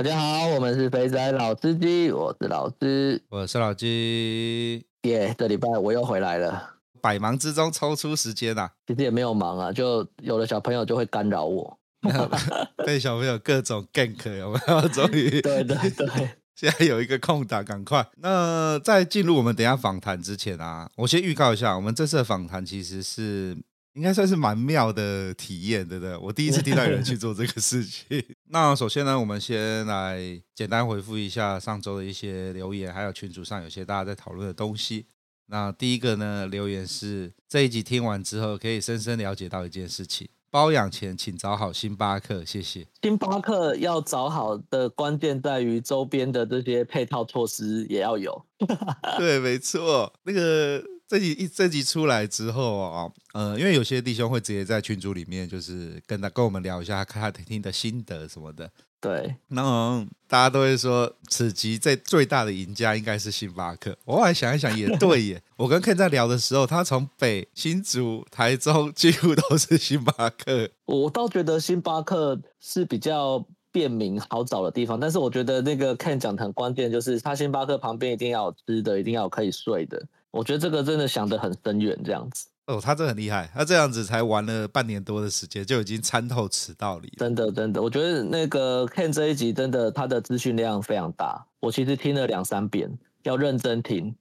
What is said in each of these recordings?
大家好，我们是肥仔老司机，我是老司，我是老鸡。耶！这礼拜我又回来了，百忙之中抽出时间啊，其实也没有忙啊，就有的小朋友就会干扰我，被小朋友各种 gank 有没有？终于，对对对，现在有一个空档，赶快。那在进入我们等一下访谈之前啊，我先预告一下，我们这次的访谈其实是应该算是蛮妙的体验，对不对？我第一次听到有人去做这个事情。那首先呢，我们先来简单回复一下上周的一些留言，还有群组上有些大家在讨论的东西。那第一个呢，留言是这一集听完之后，可以深深了解到一件事情：包养前请找好星巴克。谢谢。星巴克要找好的关键在于周边的这些配套措施也要有。对，没错，那个。这集一这集出来之后啊，呃，因为有些弟兄会直接在群组里面，就是跟他跟我们聊一下看他听的心得什么的。对，然后大家都会说，此集最最大的赢家应该是星巴克。我后来想一想，也对耶。我跟 Ken 在聊的时候，他从北新竹、台中几乎都是星巴克。我倒觉得星巴克是比较便民好找的地方，但是我觉得那个 Ken 讲的很关键，就是他星巴克旁边一定要有吃的，一定要有可以睡的。我觉得这个真的想得很深远，这样子哦，他真的很厉害，他这样子才玩了半年多的时间，就已经参透此道理。真的，真的，我觉得那个 Ken 这一集真的他的资讯量非常大，我其实听了两三遍，要认真听。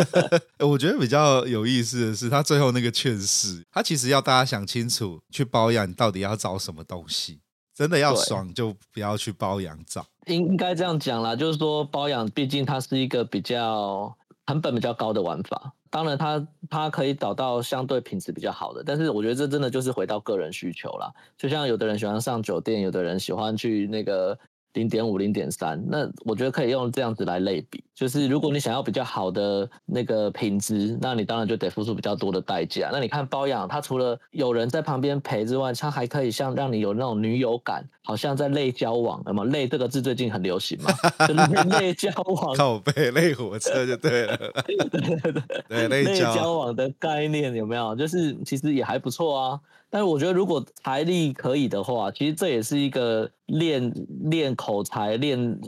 我觉得比较有意思的是，他最后那个劝世，他其实要大家想清楚，去包养你到底要找什么东西，真的要爽就不要去包养找。应应该这样讲啦，就是说包养，毕竟它是一个比较。成本比较高的玩法，当然它它可以找到相对品质比较好的，但是我觉得这真的就是回到个人需求啦。就像有的人喜欢上酒店，有的人喜欢去那个。零点五、零点三，那我觉得可以用这样子来类比，就是如果你想要比较好的那个品质，那你当然就得付出比较多的代价。那你看包养，它除了有人在旁边陪之外，它还可以像让你有那种女友感，好像在类交往，那么类这个字最近很流行嘛，就类交往，靠背类火车就对了，对对对，对类交往的概念有没有？就是其实也还不错啊。但是我觉得，如果财力可以的话，其实这也是一个练练口才、练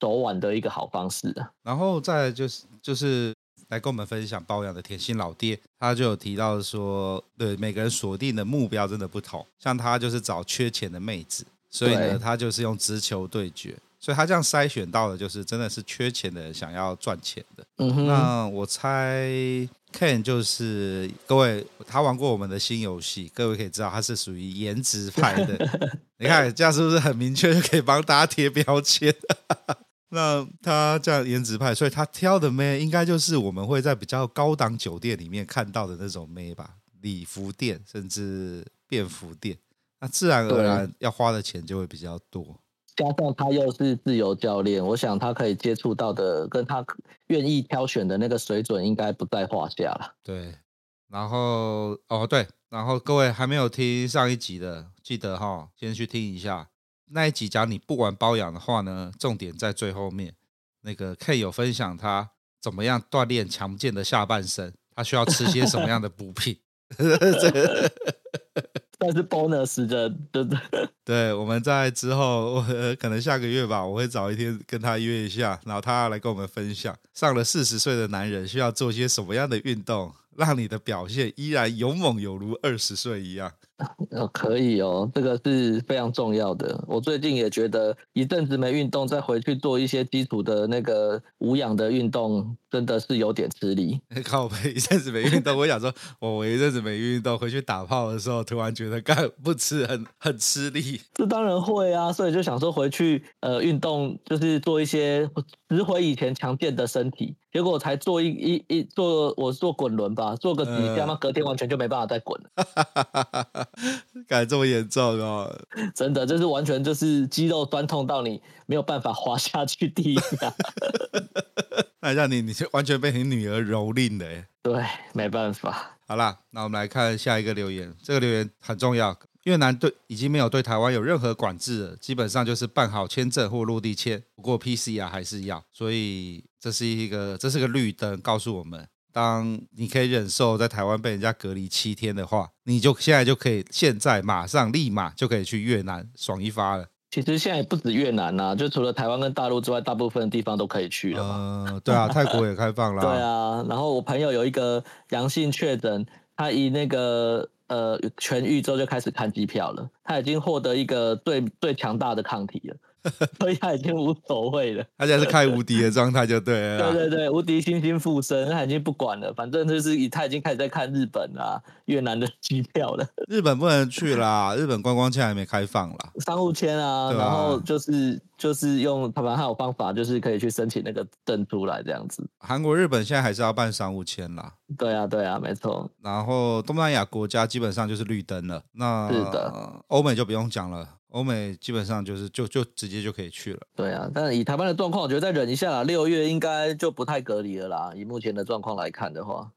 手腕的一个好方式啊。然后再就是就是来跟我们分享包养的甜心老爹，他就有提到说，对每个人锁定的目标真的不同，像他就是找缺钱的妹子，所以呢，他就是用直球对决，所以他这样筛选到的就是真的是缺钱的人想要赚钱的。嗯哼，那我猜。Ken 就是各位，他玩过我们的新游戏，各位可以知道他是属于颜值派的。你看这样是不是很明确，就可以帮大家贴标签？那他这样颜值派，所以他挑的妹应该就是我们会在比较高档酒店里面看到的那种妹吧，礼服店甚至便服店，那自然而然要花的钱就会比较多。加上他又是自由教练，我想他可以接触到的，跟他愿意挑选的那个水准，应该不在话下了。对，然后哦对，然后各位还没有听上一集的，记得哈、先去听一下那一集。讲你不管包养的话呢，重点在最后面。那个 K 有分享他怎么样锻炼强健的下半身，他需要吃些什么样的补品。但是 bonus 的，对对 对，我们在之后，我可能下个月吧，我会找一天跟他约一下，然后他来跟我们分享，上了四十岁的男人需要做些什么样的运动，让你的表现依然勇猛有如二十岁一样。呃，可以哦，这个是非常重要的。我最近也觉得一阵子没运动，再回去做一些基础的那个无氧的运动，真的是有点吃力。靠我，一阵子没运动，我想说，我我一阵子没运动，回去打炮的时候，突然觉得干不吃很很吃力。这当然会啊，所以就想说回去呃运动，就是做一些拾回以前强健的身体。结果我才做一一一做，我做滚轮吧，做个几下嘛，隔天完全就没办法再滚了。感觉这么严重哦？真的，就是完全就是肌肉酸痛到你没有办法滑下去地下。那让你，你就完全被你女儿蹂躏了。对，没办法。好啦，那我们来看下一个留言。这个留言很重要。越南对已经没有对台湾有任何管制了，基本上就是办好签证或落地签，不过 PCR 还是要。所以这是一个这是个绿灯，告诉我们，当你可以忍受在台湾被人家隔离七天的话，你就现在就可以，现在马上立马就可以去越南爽一发了。其实现在也不止越南呐、啊，就除了台湾跟大陆之外，大部分的地方都可以去了。嗯、呃，对啊，泰国也开放了。对啊，然后我朋友有一个阳性确诊，他以那个。呃，痊愈之后就开始看机票了。他已经获得一个最最强大的抗体了。所以他已经无所谓了，他现在是开无敌的状态就对了。对对对，无敌星星附身，他已经不管了，反正就是他已经开始在看日本啊、越南的机票了。日本不能去啦，日本观光签还没开放啦。商务签啊，啊，然后就是就是用他们还有方法，就是可以去申请那个证出来这样子。韩国、日本现在还是要办商务签啦。对啊，对啊，没错。然后东南亚国家基本上就是绿灯了。那是的，欧美就不用讲了。欧美基本上就是就就直接就可以去了。对啊，但是以台湾的状况，我觉得再忍一下啦，六月应该就不太隔离了啦。以目前的状况来看的话，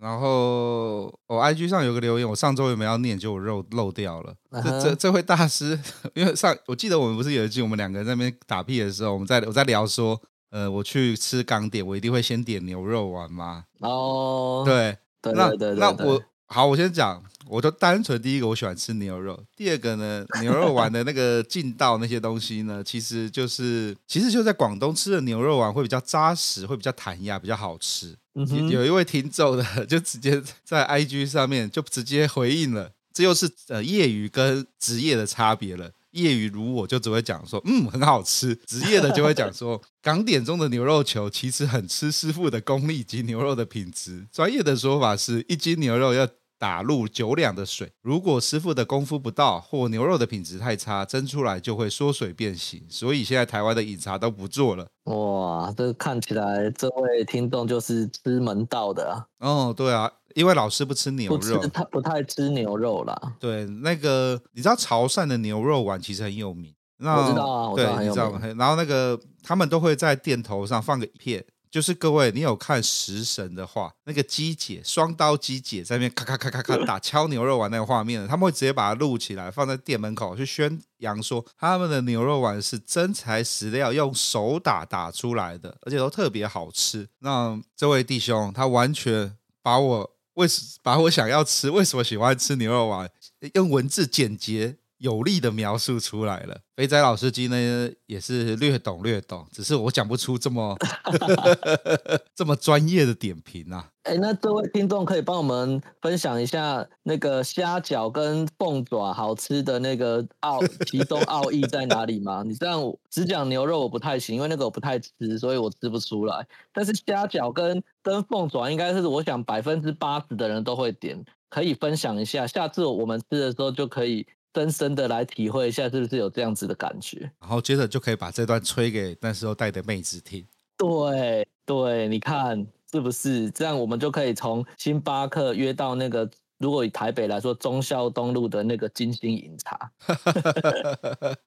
然后我、哦、IG 上有个留言，我上周有没有要念，就我漏漏掉了。Uh -huh. 这这这位大师，因为上我记得我们不是有一句，我们两个人在那边打屁的时候，我们在我在聊说，呃，我去吃港点，我一定会先点牛肉丸吗？哦、oh，对，对那我好，我先讲。我就单纯第一个，我喜欢吃牛肉。第二个呢，牛肉丸的那个 劲道那些东西呢，其实就是其实就在广东吃的牛肉丸会比较扎实，会比较弹牙，比较好吃。嗯、有一位听众的就直接在 IG 上面就直接回应了，这又是呃业余跟职业的差别了。业余如我就只会讲说，嗯，很好吃；职业的就会讲说，港点中的牛肉球其实很吃师傅的功力及牛肉的品质。专业的说法是一斤牛肉要。打入九两的水，如果师傅的功夫不到，或牛肉的品质太差，蒸出来就会缩水变形。所以现在台湾的饮茶都不做了。哇，这看起来这位听众就是吃门道的啊。哦，对啊，因为老师不吃牛肉，不他不，不太吃牛肉啦。对，那个你知道潮汕的牛肉丸其实很有名。那我知道啊。对，你知道吗？然后那个他们都会在店头上放个一片。就是各位，你有看食神的话，那个鸡姐双刀鸡姐在那边咔咔咔咔咔打敲牛肉丸那个画面，他们会直接把它录起来，放在店门口去宣扬说他们的牛肉丸是真材实料，用手打打出来的，而且都特别好吃。那这位弟兄他完全把我为什把我想要吃，为什么喜欢吃牛肉丸，用文字简洁。有力的描述出来了，肥仔老司机呢也是略懂略懂，只是我讲不出这么 这么专业的点评啊。哎、欸，那这位听众可以帮我们分享一下那个虾饺跟凤爪好吃的那个奥其中奥义在哪里吗？你这样只讲牛肉我不太行，因为那个我不太吃，所以我吃不出来。但是虾饺跟跟凤爪应该是我想百分之八十的人都会点，可以分享一下，下次我们吃的时候就可以。深深的来体会一下，是不是有这样子的感觉？然后接着就可以把这段吹给那时候带的妹子听。对对，你看是不是这样？我们就可以从星巴克约到那个，如果以台北来说，忠孝东路的那个金星饮茶。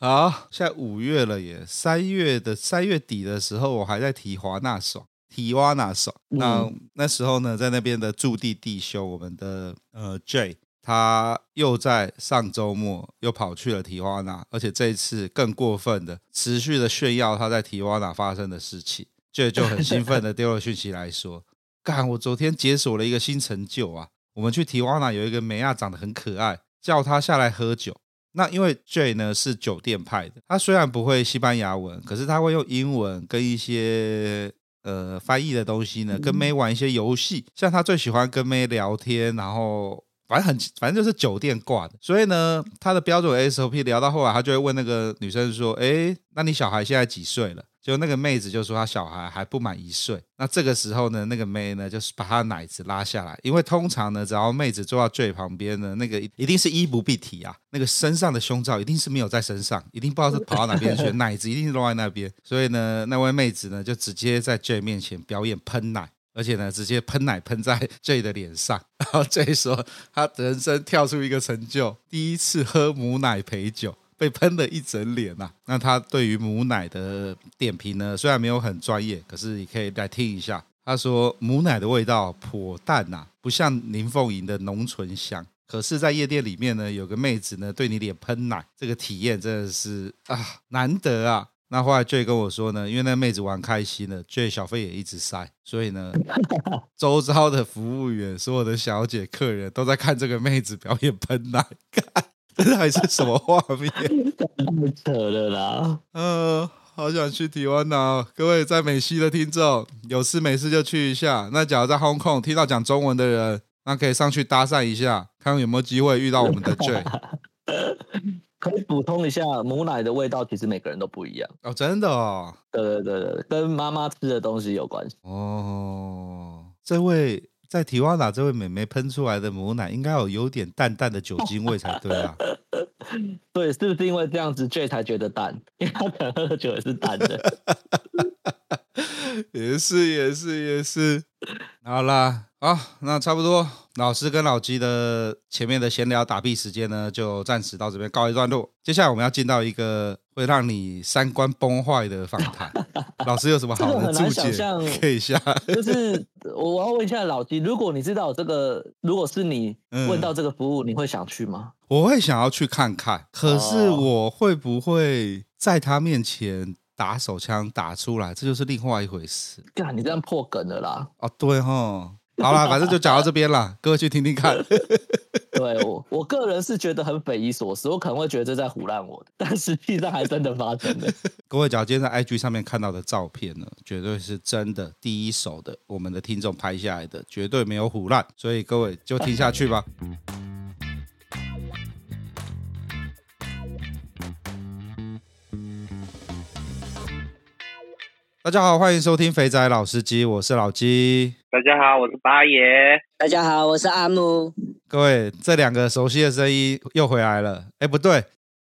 好，现在五月了耶，三月的三月底的时候，我还在提华纳爽，提哇纳爽。那、嗯、那时候呢，在那边的驻地弟兄，我们的呃 J。他又在上周末又跑去了提瓦纳，而且这一次更过分的，持续的炫耀他在提瓦纳发生的事情，这就很兴奋的丢了讯息来说：“ 干，我昨天解锁了一个新成就啊！我们去提瓦纳有一个美亚长得很可爱，叫他下来喝酒。那因为 J 呢是酒店派的，他虽然不会西班牙文，可是他会用英文跟一些呃翻译的东西呢，跟妹玩一些游戏，像他最喜欢跟妹聊天，然后。”反正很反正就是酒店挂的。所以呢，他的标准 SOP 聊到后来，他就会问那个女生说：“哎，那你小孩现在几岁了？”就那个妹子就说她小孩还不满一岁，那这个时候呢，那个妹呢就是把她奶子拉下来，因为通常呢，只要妹子坐到最旁边呢，那个一定是衣不蔽体啊，那个身上的胸罩一定是没有在身上，一定不知道是跑到哪边去，奶子一定是落在那边，所以呢，那位妹子呢就直接在 J 面前表演喷奶，而且呢直接喷奶喷在 J 的脸上，然后 J 说他人生跳出一个成就，第一次喝母奶陪酒。被喷了一整脸呐、啊！那他对于母奶的点评呢，虽然没有很专业，可是你可以来听一下。他说母奶的味道颇淡呐、啊，不像林凤营的浓醇香。可是，在夜店里面呢，有个妹子呢对你脸喷奶，这个体验真的是啊难得啊！那后来 J 跟我说呢，因为那妹子玩开心了，J 小费也一直塞，所以呢，周遭的服务员、所有的小姐、客人都在看这个妹子表演喷奶。这还是什么画面？太扯了啦！嗯、呃，好想去台湾呐。各位在美西的听众，有事没事就去一下。那假如在 Hong Kong 听到讲中文的人，那可以上去搭讪一下，看有没有机会遇到我们的 J。可以补充一下，母奶的味道其实每个人都不一样哦，真的哦。对对对对，跟妈妈吃的东西有关系。哦，这位。在提瓦纳这位美眉喷出来的母奶，应该有有点淡淡的酒精味才对啊。对，是不是因为这样子，J 才觉得淡？因为他可能喝的酒也是淡的。也是，也是，也是。好啦，好，那差不多。老师跟老鸡的前面的闲聊打屁时间呢，就暂时到这边告一段落。接下来我们要进到一个会让你三观崩坏的访谈。老师有什么好的注解？可以下。就是我要问一下老鸡，如果你知道这个，如果是你问到这个服务，嗯、你会想去吗？我会想要去看看，可是我会不会在他面前打手枪打出来？这就是另外一回事。干，你这样破梗了啦！哦，对哈。好啦，反正就讲到这边了，各位去听听看。对我，我个人是觉得很匪夷所思，我可能会觉得这在唬烂我的，但实际上还真的发生了。各位，假如今天在 IG 上面看到的照片呢，绝对是真的，第一手的，我们的听众拍下来的，绝对没有唬烂，所以各位就听下去吧。大家好，欢迎收听肥仔老司机，我是老鸡。大家好，我是八爷。大家好，我是阿木。各位，这两个熟悉的声音又回来了。哎，不对，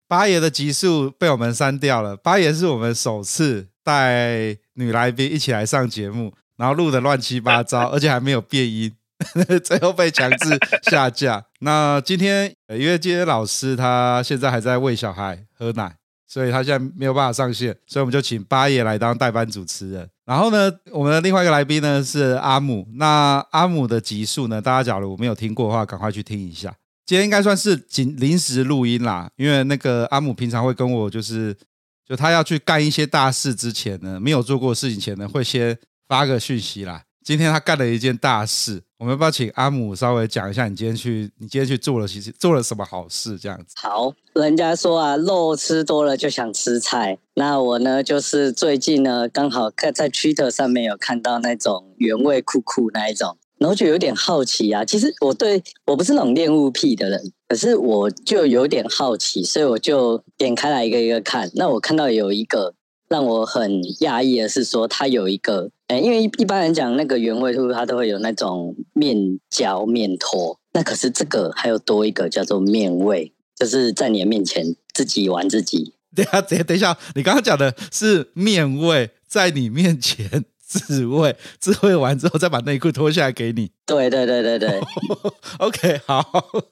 八爷的集数被我们删掉了。八爷是我们首次带女来宾一起来上节目，然后录的乱七八糟，而且还没有变音，最后被强制下架。那今天，因为今天老师他现在还在喂小孩喝奶。所以他现在没有办法上线，所以我们就请八爷来当代班主持人。然后呢，我们的另外一个来宾呢是阿姆。那阿姆的集数呢，大家假如没有听过的话，赶快去听一下。今天应该算是临临时录音啦，因为那个阿姆平常会跟我就是，就他要去干一些大事之前呢，没有做过事情前呢，会先发个讯息啦。今天他干了一件大事，我们要不要请阿姆稍微讲一下？你今天去，你今天去做了，其实做了什么好事？这样子。好，人家说啊，肉吃多了就想吃菜。那我呢，就是最近呢，刚好看在 Twitter 上面有看到那种原味酷酷那一种，然后就有点好奇啊。其实我对我不是那种恋物癖的人，可是我就有点好奇，所以我就点开来一个一个看。那我看到有一个。让我很讶异的是说，它有一个，诶，因为一般人讲那个原味兔，它都会有那种面胶、面拖，那可是这个还有多一个叫做面味，就是在你的面前自己玩自己。等下，等等一下，你刚刚讲的是面味，在你面前自慰，自慰完之后再把内裤脱下来给你。对对对对对。OK，好，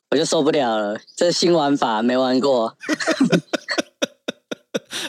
我就受不了了，这新玩法没玩过。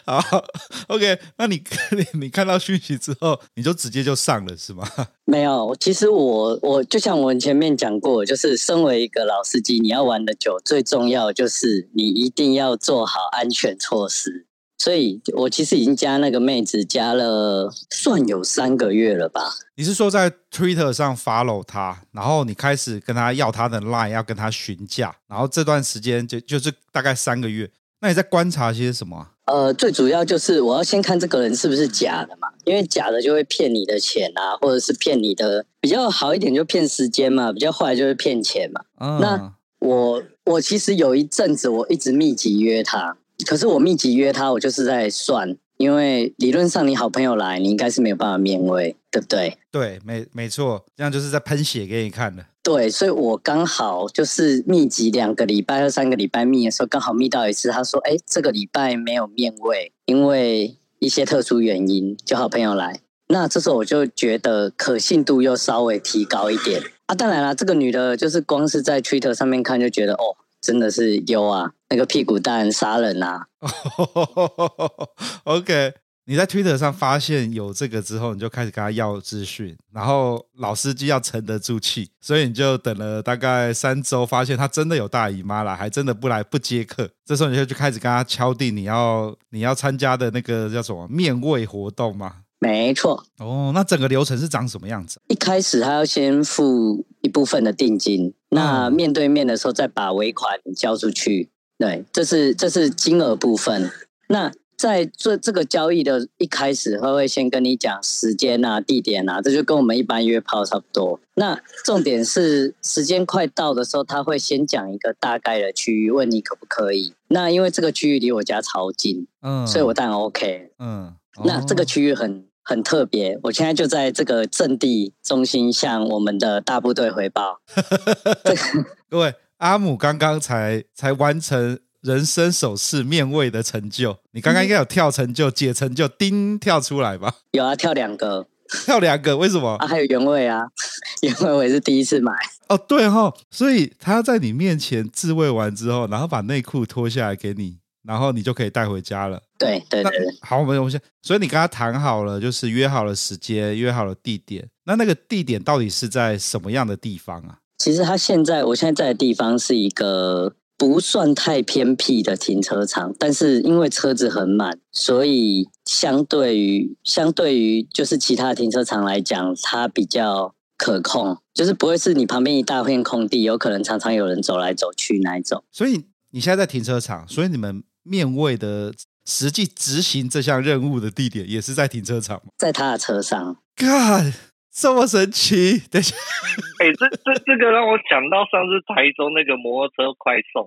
好，OK，那你 你你看到讯息之后，你就直接就上了是吗？没有，其实我我就像我们前面讲过，就是身为一个老司机，你要玩的久，最重要就是你一定要做好安全措施。所以我其实已经加那个妹子加了，算有三个月了吧？你是说在 Twitter 上 follow 她，然后你开始跟她要她的 line，要跟她询价，然后这段时间就就是大概三个月。那你在观察些什么啊？呃，最主要就是我要先看这个人是不是假的嘛，因为假的就会骗你的钱啊，或者是骗你的比较好一点就骗时间嘛，比较坏就是骗钱嘛。嗯、那我我其实有一阵子我一直密集约他，可是我密集约他，我就是在算，因为理论上你好朋友来，你应该是没有办法面位，对不对？对，没没错，这样就是在喷血给你看的。对，所以我刚好就是密集两个礼拜或三个礼拜密的时候，刚好密到一次，他说：“哎，这个礼拜没有面位，因为一些特殊原因，就好朋友来。”那这时候我就觉得可信度又稍微提高一点啊！当然啦，这个女的就是光是在 Twitter 上面看就觉得哦，真的是优啊，那个屁股蛋杀人啊！OK，你在 Twitter 上发现有这个之后，你就开始跟他要资讯，然后老司机要沉得住气，所以你就等了大概三周，发现他真的有大姨妈了，还真的不来不接客。这时候你就就开始跟他敲定你要你要参加的那个叫什么面位活动吗？没错哦，那整个流程是长什么样子？一开始他要先付一部分的定金，嗯、那面对面的时候再把尾款交出去。对，这是这是金额部分。那在做这个交易的一开始，他会先跟你讲时间啊、地点啊，这就跟我们一般约炮差不多。那重点是时间快到的时候，他会先讲一个大概的区域，问你可不可以。那因为这个区域离我家超近，嗯，所以我当然 OK，嗯，哦、那这个区域很。很特别，我现在就在这个阵地中心向我们的大部队回报。各位，阿姆刚刚才才完成人生首次面位的成就，你刚刚应该有跳成就、解成就，叮跳出来吧？有啊，跳两个，跳两个，为什么？啊，还有原味啊，原味我也是第一次买。哦，对哈、哦，所以他要在你面前自慰完之后，然后把内裤脱下来给你。然后你就可以带回家了。对对对，对。好，我们我们先，所以你跟他谈好了，就是约好了时间，约好了地点。那那个地点到底是在什么样的地方啊？其实他现在，我现在在的地方是一个不算太偏僻的停车场，但是因为车子很满，所以相对于相对于就是其他停车场来讲，它比较可控，就是不会是你旁边一大片空地，有可能常常有人走来走去那一种。所以你现在在停车场，所以你们。面位的实际执行这项任务的地点也是在停车场吗？在他的车上。God，这么神奇！等一下，哎、欸，这这这个让我想到上次台中那个摩托车快送。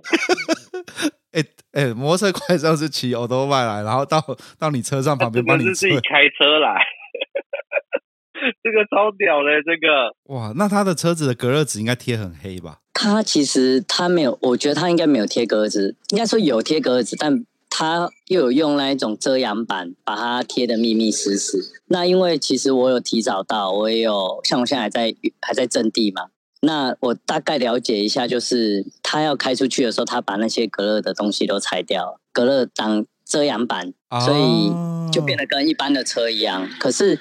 哎 哎、欸欸，摩托车快送是骑欧多迈来，然后到到你车上旁边帮你。是自己开车来。这个超屌的，这个。哇，那他的车子的隔热纸应该贴很黑吧？他其实他没有，我觉得他应该没有贴格子，应该说有贴格子，但他又有用那一种遮阳板把它贴的密密实实。那因为其实我有提早到，我也有像我现在还在还在阵地嘛，那我大概了解一下，就是他要开出去的时候，他把那些隔热的东西都拆掉，隔热当遮阳板，所以就变得跟一般的车一样。可是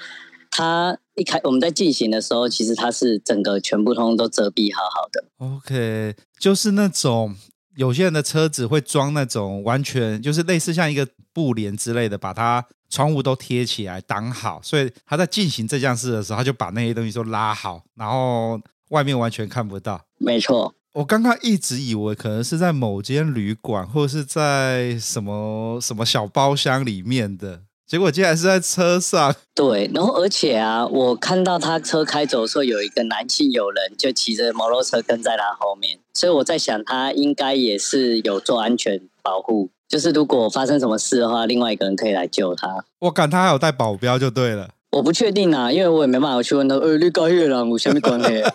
他。一开我们在进行的时候，其实它是整个全部通通都遮蔽好好的。OK，就是那种有些人的车子会装那种完全就是类似像一个布帘之类的，把它窗户都贴起来挡好，所以他在进行这件事的时候，他就把那些东西都拉好，然后外面完全看不到。没错，我刚刚一直以为可能是在某间旅馆，或者是在什么什么小包厢里面的。结果竟然是在车上，对，然后而且啊，我看到他车开走的时候，有一个男性友人就骑着摩托车跟在他后面，所以我在想，他应该也是有做安全保护，就是如果发生什么事的话，另外一个人可以来救他。我感他还有带保镖就对了，我不确定啊，因为我也没办法去问他，呃，你搞月亮，我下面关黑。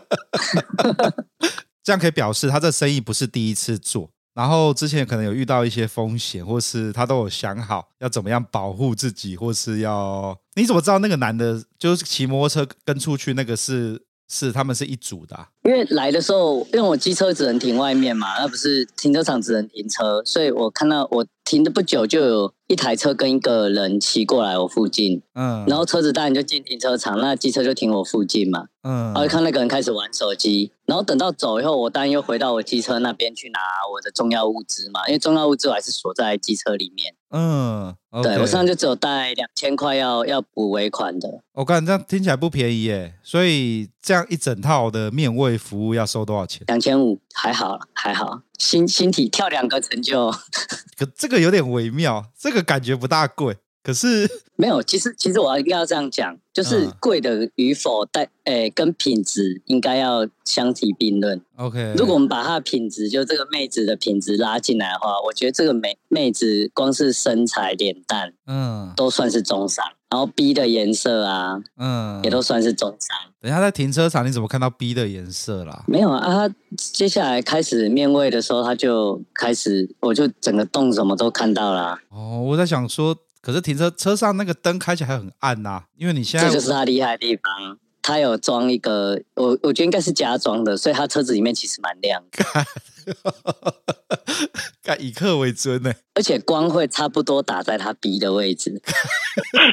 这样可以表示他这生意不是第一次做。然后之前可能有遇到一些风险，或是他都有想好要怎么样保护自己，或是要，你怎么知道那个男的就是骑摩托车跟出去那个是？是，他们是一组的啊。因为来的时候，因为我机车只能停外面嘛，那不是停车场只能停车，所以我看到我停的不久，就有一台车跟一个人骑过来我附近，嗯，然后车子当然就进停车场，那机车就停我附近嘛，嗯，然后看那个人开始玩手机，然后等到走以后，我当然又回到我机车那边去拿我的重要物资嘛，因为重要物资我还是锁在机车里面。嗯，okay、对我身上就只有带两千块要要补尾款的。我看这样听起来不便宜耶，所以这样一整套的面位服务要收多少钱？两千五，还好还好，新新体跳两个成就。可这个有点微妙，这个感觉不大贵。可是 没有，其实其实我应该要这样讲，就是贵的与否但诶、欸、跟品质应该要相提并论。OK，如果我们把它的品质，就这个妹子的品质拉进来的话，我觉得这个妹妹子光是身材、脸蛋，嗯，都算是中上。然后 B 的颜色啊，嗯，也都算是中上。等一下在停车场，你怎么看到 B 的颜色啦？没有啊，他接下来开始面位的时候，他就开始，我就整个洞什么都看到了。哦，我在想说。可是停车车上那个灯开起来很暗呐、啊，因为你现在这就是他厉害的地方，他有装一个，我我觉得应该是加装的，所以他车子里面其实蛮亮的，以客为尊呢，而且光会差不多打在他鼻的位置，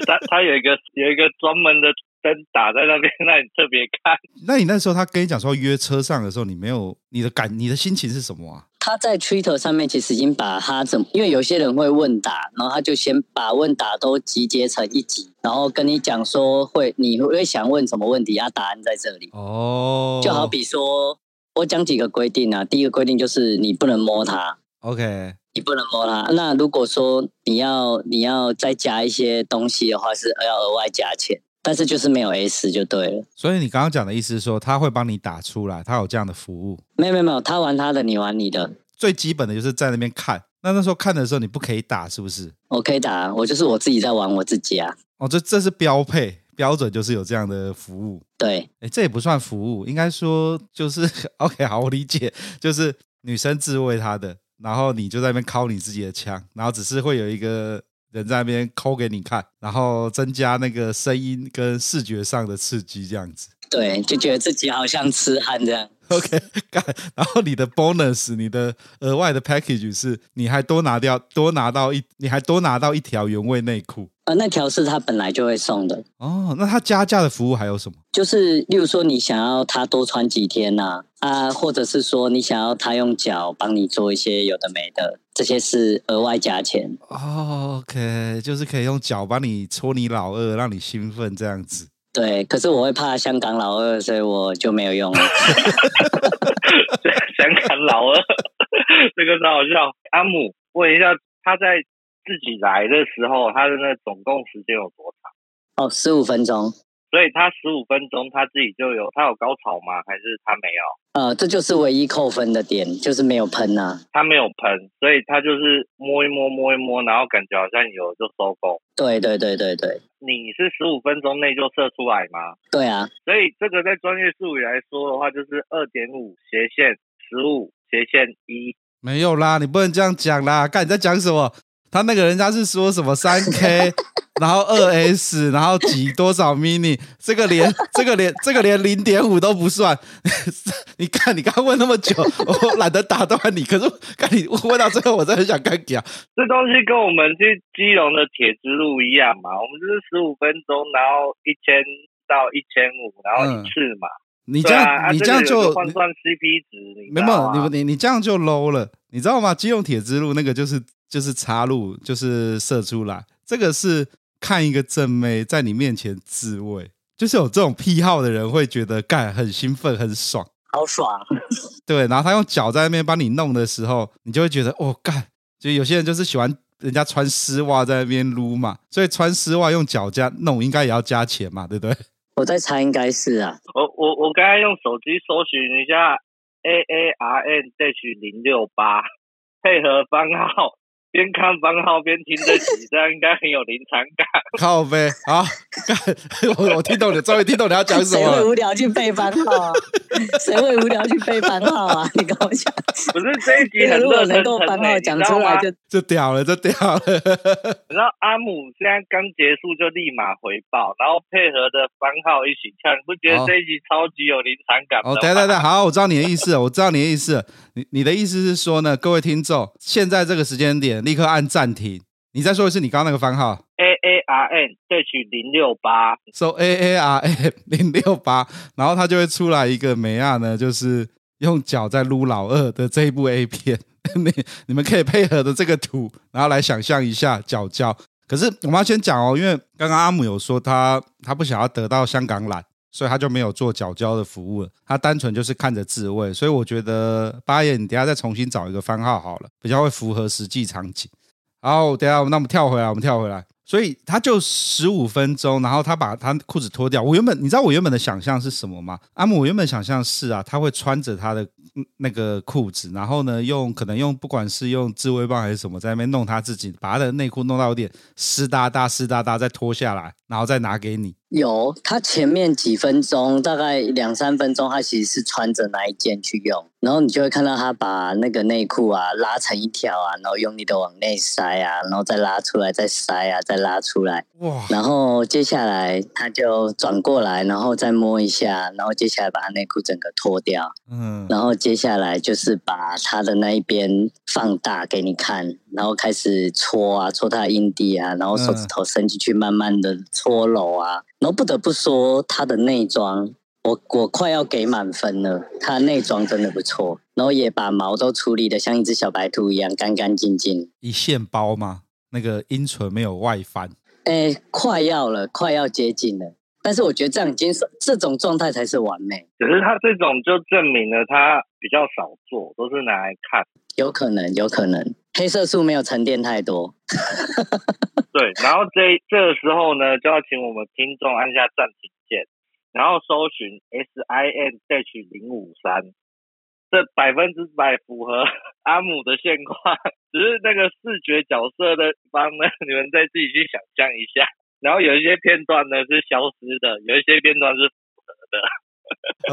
他他有一个有一个专门的。灯打在那边，那你特别看。那你那时候他跟你讲说约车上的时候，你没有你的感，你的心情是什么啊？他在 Twitter 上面其实已经把他怎么，因为有些人会问答，然后他就先把问答都集结成一集，然后跟你讲说会你会想问什么问题，啊，答案在这里。哦，就好比说我讲几个规定啊，第一个规定就是你不能摸它，OK，你不能摸它。那如果说你要你要再加一些东西的话，是要额外加钱。但是就是没有 S 就对了，所以你刚刚讲的意思是说他会帮你打出来，他有这样的服务？没有没有没有，他玩他的，你玩你的。最基本的就是在那边看，那那时候看的时候你不可以打，是不是？我可以打，我就是我自己在玩我自己啊。哦，这这是标配标准，就是有这样的服务。对，哎，这也不算服务，应该说就是 OK，好，我理解，就是女生自慰她的，然后你就在那边敲你自己的枪，然后只是会有一个。人在那边抠给你看，然后增加那个声音跟视觉上的刺激，这样子。对，就觉得自己好像痴汉这样。OK，干，然后你的 bonus，你的额外的 package 是，你还多拿掉，多拿到一，你还多拿到一条原味内裤。呃，那条是他本来就会送的。哦，那他加价的服务还有什么？就是，例如说你想要他多穿几天呐、啊，啊，或者是说你想要他用脚帮你做一些有的没的，这些是额外加钱。哦，OK，就是可以用脚帮你戳你老二，让你兴奋这样子。对，可是我会怕香港老二，所以我就没有用了。香港老二，这个超好笑。阿姆，问一下，他在自己来的时候，他的那总共时间有多长？哦，十五分钟。所以他十五分钟他自己就有，他有高潮吗？还是他没有？呃，这就是唯一扣分的点，就是没有喷啊。他没有喷，所以他就是摸一摸摸一摸，然后感觉好像有就收工。对对对对对。你是十五分钟内就射出来吗？对啊。所以这个在专业术语来说的话，就是二点五斜线十五斜线一。没有啦，你不能这样讲啦！看你在讲什么？他那个人家是说什么三 K？然后二 S，然后几多少 mini，这个连这个连这个连零点五都不算。你看，你刚刚问那么久，我懒得打断你。可是，看你问到最后，我真的很想干掉。这东西跟我们去基隆的铁之路一样嘛，我们就是十五分钟，然后一千到一千五，然后一次嘛。嗯、你这样，啊、你这样就换算 CP 值，没有，你你你这样就 low 了，你知道吗？基隆铁之路那个就是就是插入，就是射出来，这个是。看一个正妹在你面前自慰，就是有这种癖好的人会觉得干很兴奋、很爽，好爽。对，然后他用脚在那边帮你弄的时候，你就会觉得哦干。就有些人就是喜欢人家穿丝袜在那边撸嘛，所以穿丝袜用脚加弄应该也要加钱嘛，对不对？我在猜应该是啊。我我我刚刚用手机搜寻一下 A A R N Dash 零六八配合番号。边看番号边听这样应该很有临场感。靠呗好，我我听懂你，终于听懂你要讲什么。谁会无聊去背番号？谁会无聊去背番号啊？你跟我讲。不是这一集很热腾腾，能够番号讲出来就就屌了，就屌了。然后阿姆现在刚结束就立马回报，然后配合着番号一起唱，你不觉得这一集超级有临场感吗？哦，对对对，好，我知道你的意思，我知道你的意思。你你的意思是说呢，各位听众，现在这个时间点。立刻按暂停。你再说一次，你刚刚那个番号？A A R N H 零六八。So A A R N 零六八，然后它就会出来一个美亚呢，就是用脚在撸老二的这一部 A 片。你你们可以配合的这个图，然后来想象一下脚交。可是我们要先讲哦，因为刚刚阿姆有说他他不想要得到香港懒，所以他就没有做脚胶的服务了。他单纯就是看着自慰，所以我觉得八爷，你等下再重新找一个番号好了，比较会符合实际场景。好，等下那我们跳回来，我们跳回来。所以他就十五分钟，然后他把他裤子脱掉。我原本你知道我原本的想象是什么吗？阿姆，我原本想象是啊，他会穿着他的那个裤子，然后呢，用可能用不管是用自慰棒还是什么，在那边弄他自己，把他的内裤弄到有点湿哒哒、湿哒哒，再脱下来，然后再拿给你。有，他前面几分钟，大概两三分钟，他其实是穿着那一件去用，然后你就会看到他把那个内裤啊拉成一条啊，然后用力的往内塞啊，然后再拉出来，再塞啊，再拉出来。哇！然后接下来他就转过来，然后再摸一下，然后接下来把他内裤整个脱掉。嗯。然后接下来就是把他的那一边放大给你看，然后开始搓啊，搓他的阴蒂啊，然后手指头伸进去，慢慢的搓揉啊。然后不得不说，他的内装，我我快要给满分了。他的内装真的不错，然后也把毛都处理的像一只小白兔一样干干净净。一线包吗？那个阴唇没有外翻？哎，快要了，快要接近了。但是我觉得这样已经是这种状态才是完美。只是他这种就证明了他比较少做，都是拿来看。有可能，有可能，黑色素没有沉淀太多。对，然后这这个时候呢，就要请我们听众按下暂停键，然后搜寻 S I N H 零五三，这百分之百符合 阿姆的现况，只是那个视觉角色的方呢，你们再自己去想象一下。然后有一些片段呢是消失的，有一些片段是符合的。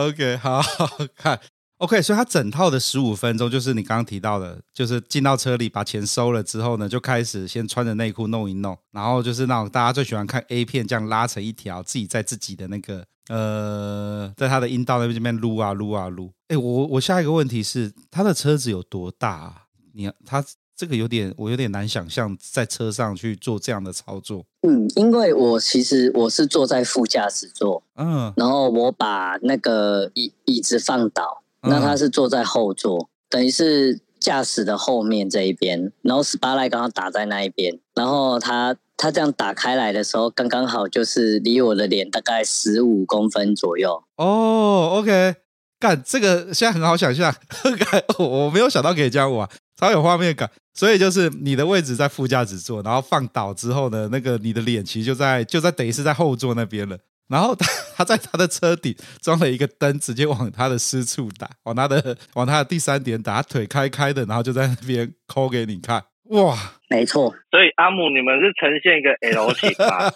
OK，好好看。OK，所以他整套的十五分钟就是你刚刚提到的，就是进到车里把钱收了之后呢，就开始先穿着内裤弄一弄，然后就是那种大家最喜欢看 A 片这样拉成一条，自己在自己的那个呃，在他的阴道那边这边撸啊撸啊撸。哎，我我下一个问题是，他的车子有多大啊？你他这个有点我有点难想象在车上去做这样的操作。嗯，因为我其实我是坐在副驾驶座，嗯，然后我把那个椅椅子放倒。那他是坐在后座，等于是驾驶的后面这一边，然后 spotlight 刚好打在那一边，然后他他这样打开来的时候，刚刚好就是离我的脸大概十五公分左右。哦，OK，干这个现在很好想象，我没有想到可以这样玩，超有画面感。所以就是你的位置在副驾驶座，然后放倒之后呢，那个你的脸其实就在就在等于是在后座那边了。然后他他在他的车顶装了一个灯，直接往他的私处打，往他的往他的第三点打，腿开开的，然后就在那边抠给你看，哇，没错。所以阿姆，你们是呈现一个 L 型吗？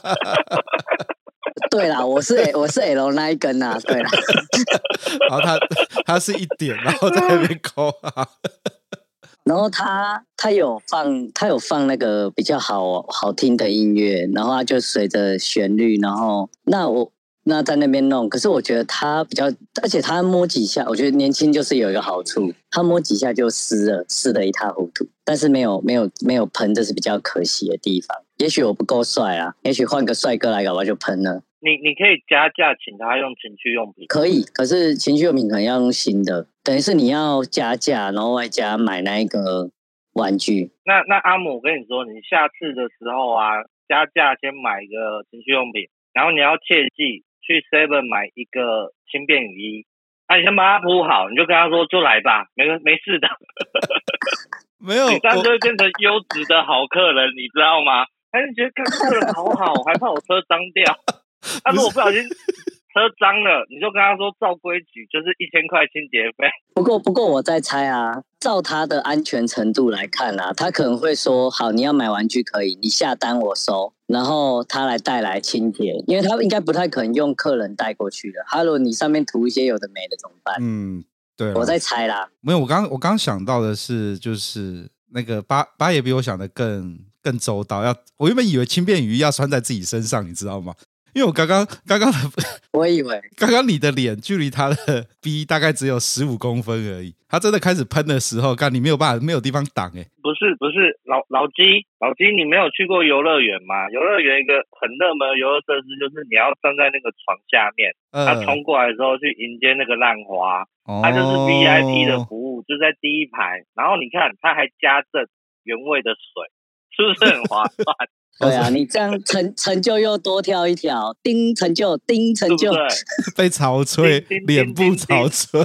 对啦，我是我是 L 那一根啊，对啦。然后他他是一点，然后在那边抠啊。然后他他有放他有放那个比较好好听的音乐，然后他就随着旋律，然后那我那在那边弄，可是我觉得他比较，而且他摸几下，我觉得年轻就是有一个好处，他摸几下就湿了，湿的一塌糊涂，但是没有没有没有喷，这是比较可惜的地方。也许我不够帅啊，也许换个帅哥来搞吧，就喷了。你你可以加价请他用情趣用品，可以，可是情趣用品可能要用新的，等于是你要加价，然后外加买那一个玩具。那那阿姆，我跟你说，你下次的时候啊，加价先买一个情趣用品，然后你要切记去 Seven 买一个轻便雨衣，那、啊、你先把它铺好，你就跟他说就来吧，没没事的。没有，你这样就会变成优质的好客人，你知道吗？他就觉得看客人好好，还怕我车脏掉。他如果不小心车脏了，你就跟他说照规矩就是一千块清洁费。不过不过我在猜啊，照他的安全程度来看啊，他可能会说好，你要买玩具可以，你下单我收，然后他来带来清洁，因为他应该不太可能用客人带过去的。哈喽，你上面涂一些有的没的怎么办？嗯，对，我在猜啦。没有，我刚我刚想到的是，就是那个八八爷比我想的更更周到。要我原本以为轻便雨衣要穿在自己身上，你知道吗？因为我刚刚刚刚的，我以为刚刚你的脸距离他的 B 大概只有十五公分而已。他真的开始喷的时候，干你没有办法，没有地方挡哎。不是不是，老老鸡老鸡，你没有去过游乐园吗？游乐园一个很热门的游乐设施就是你要站在那个床下面，他冲过来的时候去迎接那个浪花，他就是 VIP 的服务，就在第一排。然后你看，他还加赠原味的水，是不是很划算？对啊，你这样成成就又多跳一条，丁成就，丁成就，对对 被潮吹，脸部潮吹。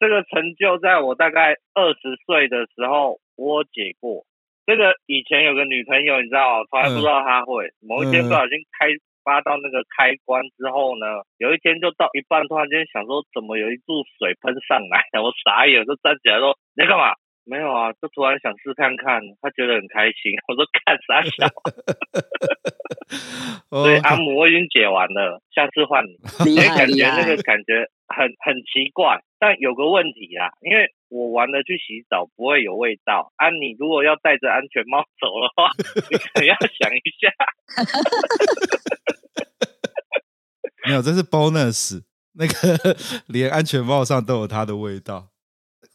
这个成就在我大概二十岁的时候，我解过，这个以前有个女朋友，你知道，从来不知道她会。嗯、某一天不小心开发到那个开关之后呢，有一天就到一半，突然间想说，怎么有一柱水喷上来？我傻眼，就站起来说：“你在干嘛？”没有啊，就突然想试看看，他觉得很开心。我说看啥笑？所以阿姆我已经解完了，下次换你。因为感觉那个感觉很很奇怪，但有个问题啊，因为我玩了去洗澡不会有味道。啊，你如果要戴着安全帽走的话，你可能要想一下。没有，这是 bonus，那个连安全帽上都有它的味道。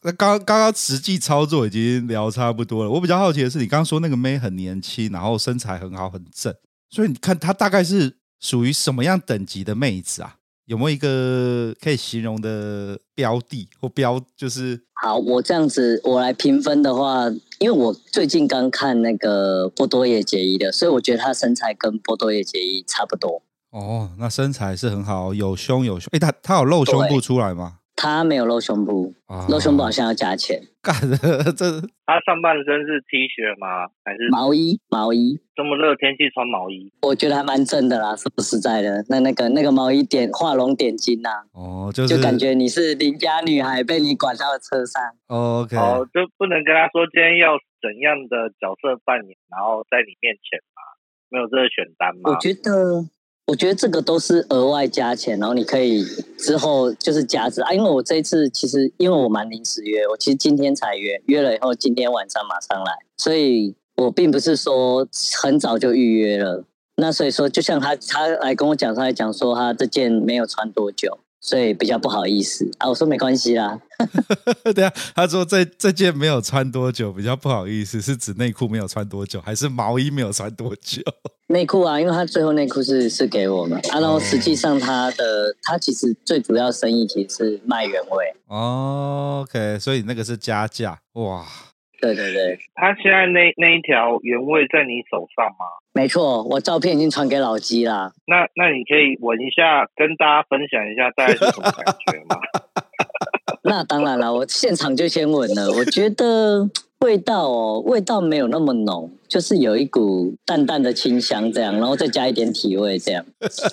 那刚刚刚实际操作已经聊差不多了。我比较好奇的是，你刚刚说那个妹很年轻，然后身材很好，很正，所以你看她大概是属于什么样等级的妹子啊？有没有一个可以形容的标的或标？就是好，我这样子我来评分的话，因为我最近刚看那个波多野结衣的，所以我觉得她身材跟波多野结衣差不多。哦，那身材是很好，有胸有胸。哎，她她有露胸部出来吗？他没有露胸部，啊、露胸部好像要加钱。干的这，他上半身是 T 恤吗？还是毛衣？毛衣。这么热天气穿毛衣，我觉得还蛮正的啦，说实在的。那那个那个毛衣点画龙点睛呐、啊，哦，就是、就感觉你是邻家女孩被你管到了车上。哦、OK，哦，就不能跟他说今天要怎样的角色扮演，然后在你面前吗？没有这个选单吗？我觉得。我觉得这个都是额外加钱，然后你可以之后就是加值啊。因为我这一次其实因为我蛮临时约，我其实今天才约，约了以后今天晚上马上来，所以我并不是说很早就预约了。那所以说，就像他他来跟我讲，他来讲说他这件没有穿多久。所以比较不好意思啊，我说没关系啦。对啊，他说这这件没有穿多久，比较不好意思，是指内裤没有穿多久，还是毛衣没有穿多久？内裤啊，因为他最后内裤是是给我们啊，然后实际上他的他其实最主要生意其实是卖原味。哦，OK，所以那个是加价哇。对对对，他现在那那一条原味在你手上吗？没错，我照片已经传给老鸡啦。那那你可以闻一下，跟大家分享一下大概是什么感觉吗？那当然了，我现场就先闻了。我觉得味道哦，味道没有那么浓，就是有一股淡淡的清香这样，然后再加一点体味这样，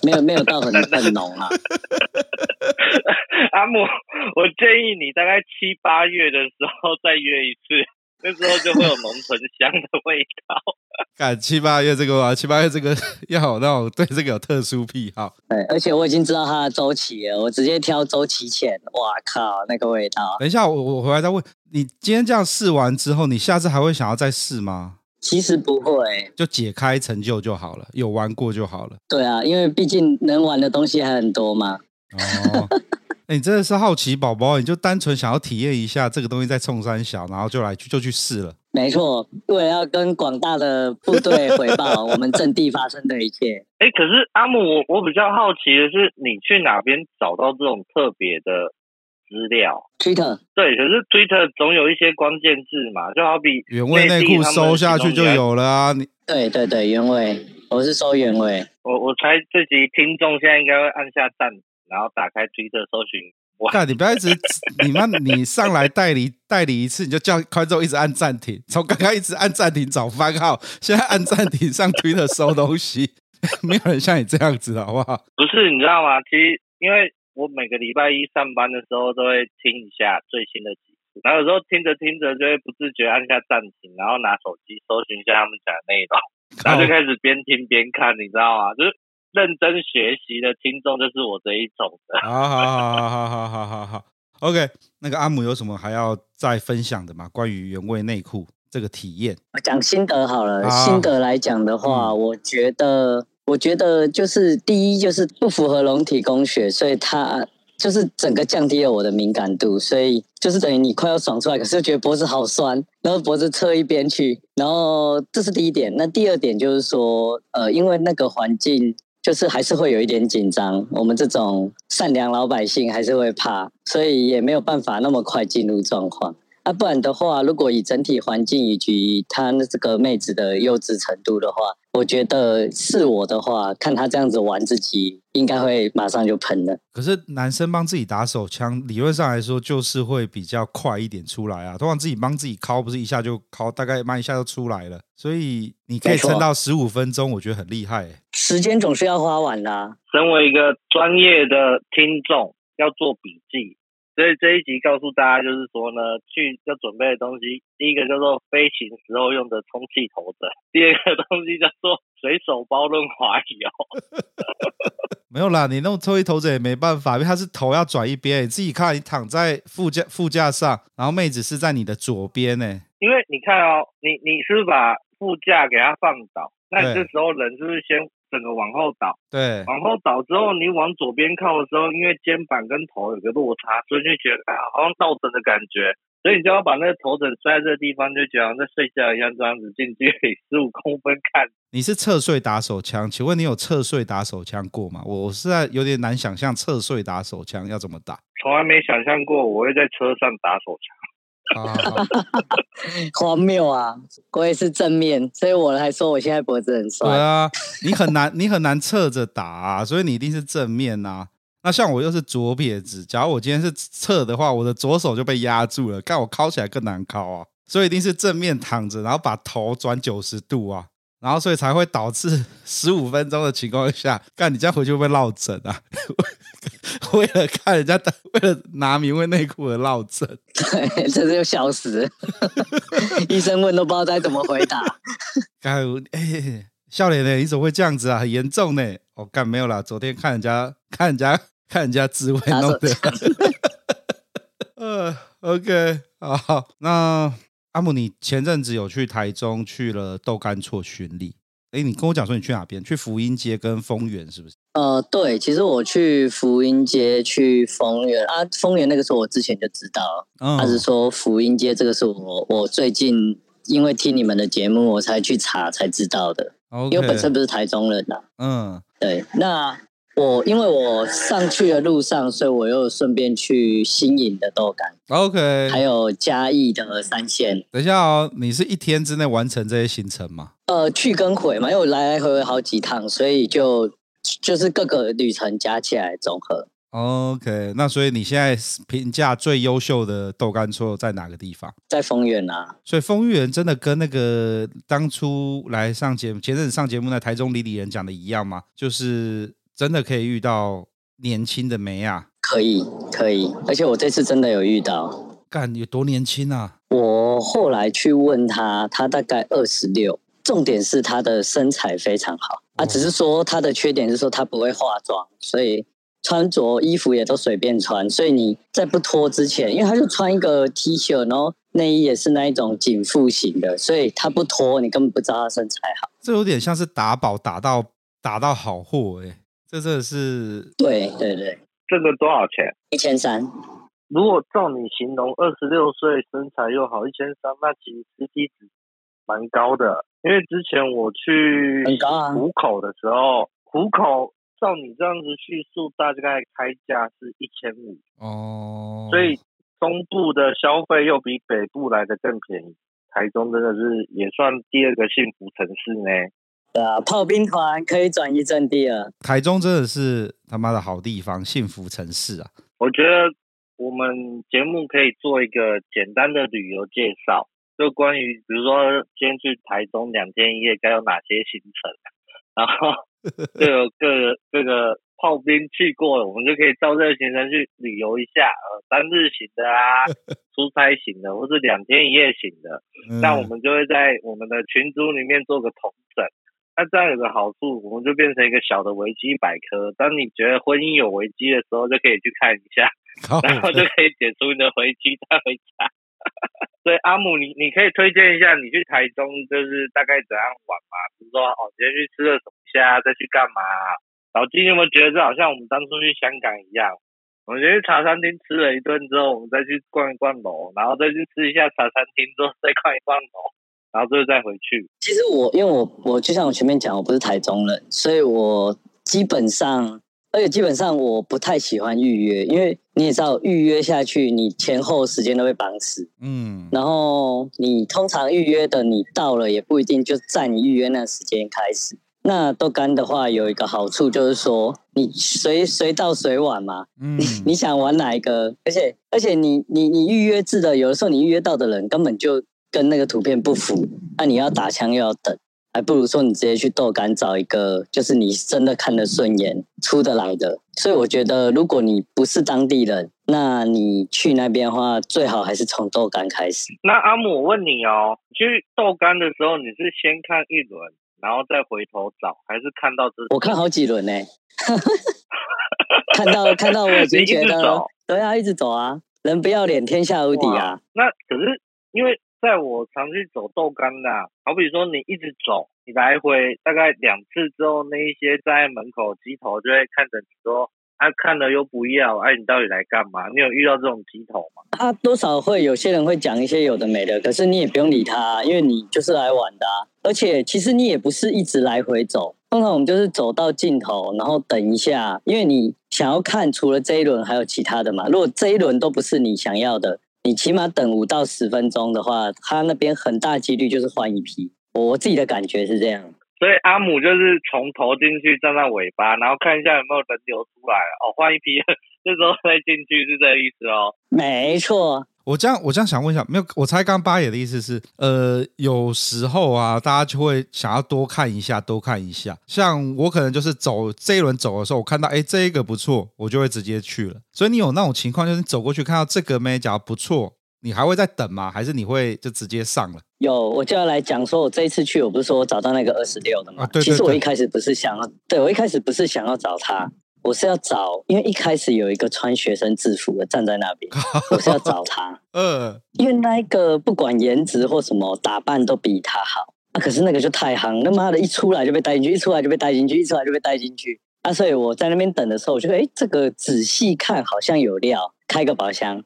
没有没有到很很浓啊。阿木，我建议你大概七八月的时候再约一次。那时候就会有浓醇香的味道。干七八月这个吧，七八月这个要有那种对这个有特殊癖好。对，而且我已经知道它的周期了，我直接挑周期前。哇靠，那个味道！等一下，我我回来再问你，今天这样试完之后，你下次还会想要再试吗？其实不会，就解开成就就好了，有玩过就好了。对啊，因为毕竟能玩的东西还很多嘛。哦。欸、你真的是好奇宝宝，你就单纯想要体验一下这个东西在冲三小，然后就来就去试了。没错，为了要跟广大的部队回报 我们阵地发生的一切。哎、欸，可是阿姆，我我比较好奇的是，你去哪边找到这种特别的资料？Twitter。对，可是 Twitter 总有一些关键字嘛，就好比原味内裤搜下去就有了啊。你对对对，原味，我是搜原味。我我猜这集听众现在应该会按下暂。然后打开推特搜寻，哇！你不要一直，你妈，你上来代理代理一次，你就叫观众一直按暂停，从刚刚一直按暂停找番号，现在按暂停上推特搜东西，没有人像你这样子，好不好？不是，你知道吗？其实因为我每个礼拜一上班的时候都会听一下最新的集数，然后有时候听着听着就会不自觉按下暂停，然后拿手机搜寻一下他们讲的内容，然后就开始边听边看，你知道吗？就是。认真学习的听众就是我这一种的。好好好好好好好好，OK。那个阿姆有什么还要再分享的吗？关于原味内裤这个体验，讲心得好了。好心得来讲的话，嗯、我觉得，我觉得就是第一就是不符合龙体工学，所以它就是整个降低了我的敏感度，所以就是等于你快要爽出来，可是又觉得脖子好酸，然后脖子侧一边去，然后这是第一点。那第二点就是说，呃，因为那个环境。就是还是会有一点紧张，我们这种善良老百姓还是会怕，所以也没有办法那么快进入状况。啊，不然的话，如果以整体环境以及他那这个妹子的幼稚程度的话，我觉得是我的话，看他这样子玩自己，应该会马上就喷了。可是男生帮自己打手枪，理论上来说就是会比较快一点出来啊。通常自己帮自己敲，不是一下就敲，大概慢一下就出来了。所以你可以撑到十五分钟，我觉得很厉害、欸。时间总是要花完的、啊。身为一个专业的听众，要做笔记。所以这一集告诉大家，就是说呢，去要准备的东西，第一个叫做飞行时候用的充气头枕，第二个东西叫做随手包润滑油。没有啦，你弄充气头枕也没办法，因为它是头要转一边。你自己看，你躺在副驾副驾上，然后妹子是在你的左边呢。因为你看哦，你你是把副驾给它放倒？那你这时候人是不是先？整个往后倒，对，往后倒之后，你往左边靠的时候，因为肩膀跟头有个落差，所以就觉得啊，好像倒枕的感觉，所以你就要把那个头枕摔在这个地方，就觉得好像在睡觉一样，这样子近距离十五公分看。你是侧睡打手枪？请问你有侧睡打手枪过吗？我是在有点难想象侧睡打手枪要怎么打，从来没想象过我会在车上打手枪。啊好好荒谬啊！我也是正面，所以我还说我现在脖子很酸。对啊，你很难，你很难侧着打啊，所以你一定是正面啊。那像我又是左撇子，假如我今天是侧的话，我的左手就被压住了，看我敲起来更难敲啊。所以一定是正面躺着，然后把头转九十度啊。然后，所以才会导致 十五分钟的情况下，干你这样回去会不会落枕啊？为了看人家，为了拿名为内裤而落枕，对，这就笑死。医生问都不知道该怎么回答。干，哎，笑脸呢？你怎么会这样子啊？很严重呢。我干没有啦，昨天看人家，看人家，看人家自慰弄的。呃，OK，好，那。阿姆，你前阵子有去台中去了豆干厝巡礼？哎，你跟我讲说你去哪边？去福音街跟丰原是不是？呃，对，其实我去福音街、去丰原啊，丰原那个时候我之前就知道，他、哦、是说福音街这个是我我最近因为听你们的节目我才去查才知道的因为本身不是台中人呐、啊。嗯，对，那。我因为我上去的路上，所以我又顺便去新营的豆干，OK，还有嘉义的三线。等一下哦，你是一天之内完成这些行程吗？呃，去跟回嘛，因为我来来回回好几趟，所以就就是各个旅程加起来总和。OK，那所以你现在评价最优秀的豆干厝在哪个地方？在丰原啊。所以丰原真的跟那个当初来上节目、前阵子上节目那台中李李人讲的一样吗？就是。真的可以遇到年轻的梅啊？可以，可以，而且我这次真的有遇到。干，有多年轻啊？我后来去问他，他大概二十六。重点是他的身材非常好啊，只是说他的缺点是说他不会化妆，所以穿着衣服也都随便穿。所以你在不脱之前，因为他就穿一个 T 恤，然后内衣也是那一种紧腹型的，所以他不脱，你根本不知道他身材好。这有点像是打宝打到打到好货哎。这真的是对对对，这个多少钱？一千三。如果照你形容，二十六岁身材又好，一千三，那其实 CP 值蛮高的。因为之前我去虎口的时候，虎口照你这样子叙述，大概开价是一千五哦。所以中部的消费又比北部来的更便宜。台中真的是也算第二个幸福城市呢。对啊，炮兵团可以转移阵地了。台中真的是他妈的好地方，幸福城市啊！我觉得我们节目可以做一个简单的旅游介绍，就关于比如说今天去台中两天一夜该有哪些行程，然后就有各各个炮兵去过了，我们就可以照这个行程去旅游一下，呃，三日行的啊，出差行的，或是两天一夜行的，那我们就会在我们的群组里面做个统整。那这样有个好处，我们就变成一个小的维基百科。当你觉得婚姻有危机的时候，就可以去看一下，然后就可以解除你的危机带回家。所以阿姆，你你可以推荐一下，你去台中就是大概怎样玩嘛？比如说哦，今天去吃了什么虾，再去干嘛？老金有没有觉得这好像我们当初去香港一样？我们先去茶餐厅吃了一顿之后，我们再去逛一逛楼，然后再去吃一下茶餐厅之后，再逛一逛楼。然后就再回去。其实我因为我我就像我前面讲，我不是台中人，所以我基本上而且基本上我不太喜欢预约，因为你也知道，预约下去你前后时间都被绑死。嗯，然后你通常预约的你到了也不一定就在你预约那时间开始。那豆干的话有一个好处就是说，你随随到随玩嘛。嗯，你想玩哪一个？而且而且你你你预约制的，有的时候你预约到的人根本就跟那个图片不符，那你要打枪又要等。还不如说你直接去豆干找一个，就是你真的看得顺眼、出得来的。所以我觉得，如果你不是当地人，那你去那边的话，最好还是从豆干开始。那阿姆，我问你哦，去豆干的时候，你是先看一轮，然后再回头找，还是看到这？我看好几轮呢，看到看到我已经觉得，对啊，一直走啊，人不要脸，天下无敌啊。那可是因为。在我常去走豆干的，好比说你一直走，你来回大概两次之后，那一些在门口鸡头就会看着你说，啊、看了又不要，哎、啊，你到底来干嘛？你有遇到这种鸡头吗？他多少会有些人会讲一些有的没的，可是你也不用理他，因为你就是来玩的，而且其实你也不是一直来回走，通常我们就是走到尽头，然后等一下，因为你想要看除了这一轮还有其他的嘛，如果这一轮都不是你想要的。你起码等五到十分钟的话，他那边很大几率就是换一批。我自己的感觉是这样。所以阿姆就是从头进去站在尾巴，然后看一下有没有人流出来哦，换一批，这时候再进去是这个意思哦。没错。我这样，我这样想问一下，没有，我猜刚八爷的意思是，呃，有时候啊，大家就会想要多看一下，多看一下。像我可能就是走这一轮走的时候，我看到哎，这一个不错，我就会直接去了。所以你有那种情况，就是你走过去看到这个妹假如不错，你还会再等吗？还是你会就直接上了？有，我就要来讲说，我这一次去，我不是说我找到那个二十六的吗？啊，对对对。其实我一开始不是想要，对，我一开始不是想要找他。我是要找，因为一开始有一个穿学生制服的站在那边，我是要找他。嗯，因为那一个不管颜值或什么打扮都比他好，啊，可是那个就太夯，他妈的一出来就被带进去，一出来就被带进去，一出来就被带进去。啊，所以我在那边等的时候，我觉得，哎，这个仔细看好像有料，开个宝箱，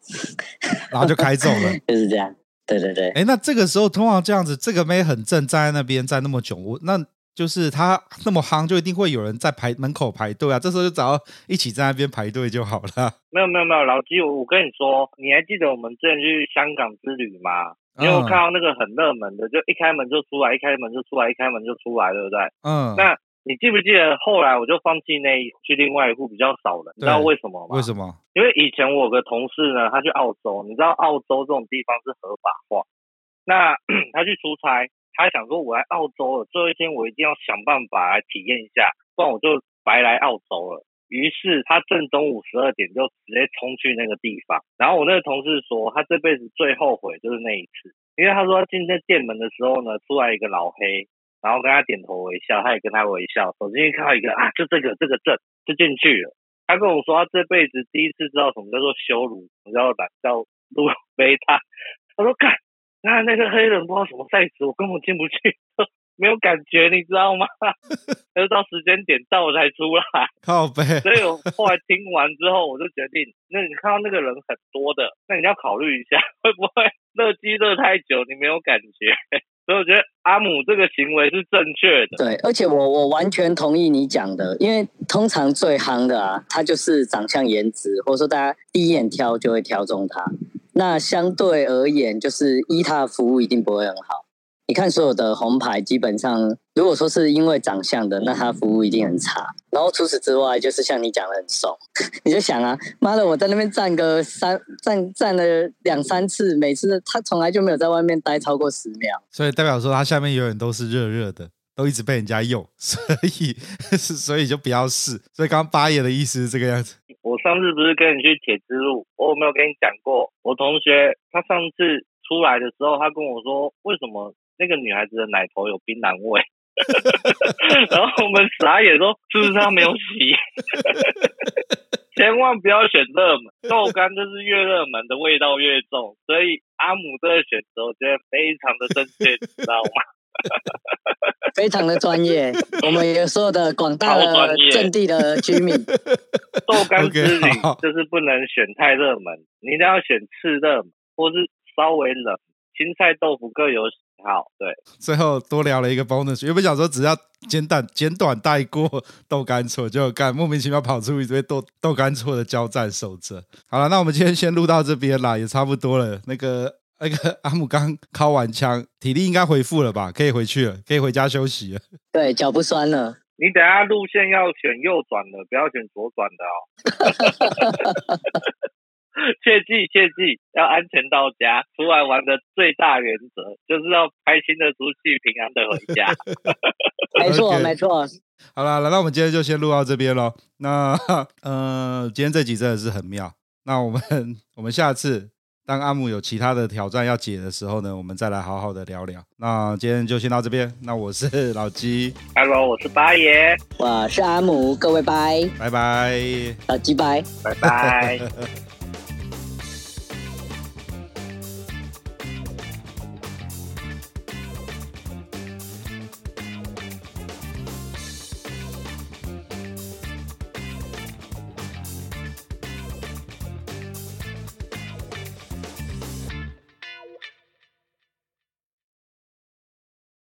然后就开中了，就是这样。对对对，哎，那这个时候通常这样子，这个妹很正，站在那边站那么久，我那。就是他那么夯，就一定会有人在排门口排队啊。这时候就只要一起在那边排队就好了。没有没有没有，老基，我我跟你说，你还记得我们之前去香港之旅吗？因为我看到那个很热门的，就一开门就出来，一开门就出来，一开门就出来，对不对？嗯。那你记不记得后来我就放弃那一去另外一户比较少人，你知道为什么吗？为什么？因为以前我有个同事呢，他去澳洲，你知道澳洲这种地方是合法化，那 他去出差。他想说，我来澳洲了，最后一天我一定要想办法来体验一下，不然我就白来澳洲了。于是他正中午十二点就直接冲去那个地方。然后我那个同事说，他这辈子最后悔就是那一次，因为他说他进那店门的时候呢，出来一个老黑，然后跟他点头微笑，他也跟他微笑，走进去看到一个啊，就这个这个证就进去了。他跟我说，他这辈子第一次知道什么叫做羞辱，什么叫做叫路背他。他说干。那那个黑人不知道什么 size，我根本进不去，没有感觉，你知道吗？要 到时间点到我才出来，靠背。所以我后来听完之后，我就决定，那你看到那个人很多的，那你要考虑一下，会不会热机热太久，你没有感觉？所以我觉得阿姆这个行为是正确的。对，而且我我完全同意你讲的，因为通常最夯的啊，他就是长相颜值，或者说大家第一眼挑就会挑中他。那相对而言，就是一他的服务一定不会很好。你看所有的红牌，基本上如果说是因为长相的，那他服务一定很差。然后除此之外，就是像你讲的很怂，你就想啊，妈的，我在那边站个三站站了两三次，每次他从来就没有在外面待超过十秒。所以代表说他下面永远都是热热的，都一直被人家用，所以 所以就不要试。所以刚刚八爷的意思是这个样子。我上次不是跟你去铁之路，我有没有跟你讲过？我同学他上次出来的时候，他跟我说，为什么那个女孩子的奶头有槟榔味？然后我们傻眼说，是不是她没有洗？千万不要选热门，豆干就是越热门的味道越重，所以阿姆这个选择我觉得非常的正确，你知道吗？非常的专业，我们有所有的广大的阵地的居民，豆干之旅就是不能选太热门，你一定要选次热门，或是稍微冷，青菜豆腐各有喜好，对，最后多聊了一个 bonus，原本想说只要简短简短带过 豆干错，就干莫名其妙跑出一堆豆豆干错的交战守则。好了，那我们今天先录到这边啦，也差不多了。那个那个阿姆刚敲完枪，体力应该恢复了吧？可以回去了，可以回家休息了。对，脚不酸了。你等下路线要选右转的，不要选左转的哦。切记切记，要安全到家。出来玩的最大原则就是要开心的出去，平安的回家。没错没错。好了，那我们今天就先录到这边喽。那 呃，今天这集真的是很妙。那我们我们下次当阿姆有其他的挑战要解的时候呢，我们再来好好的聊聊。那今天就先到这边。那我是 老鸡，Hello，我是八爷，我是阿姆，各位拜拜拜，老鸡拜，拜拜。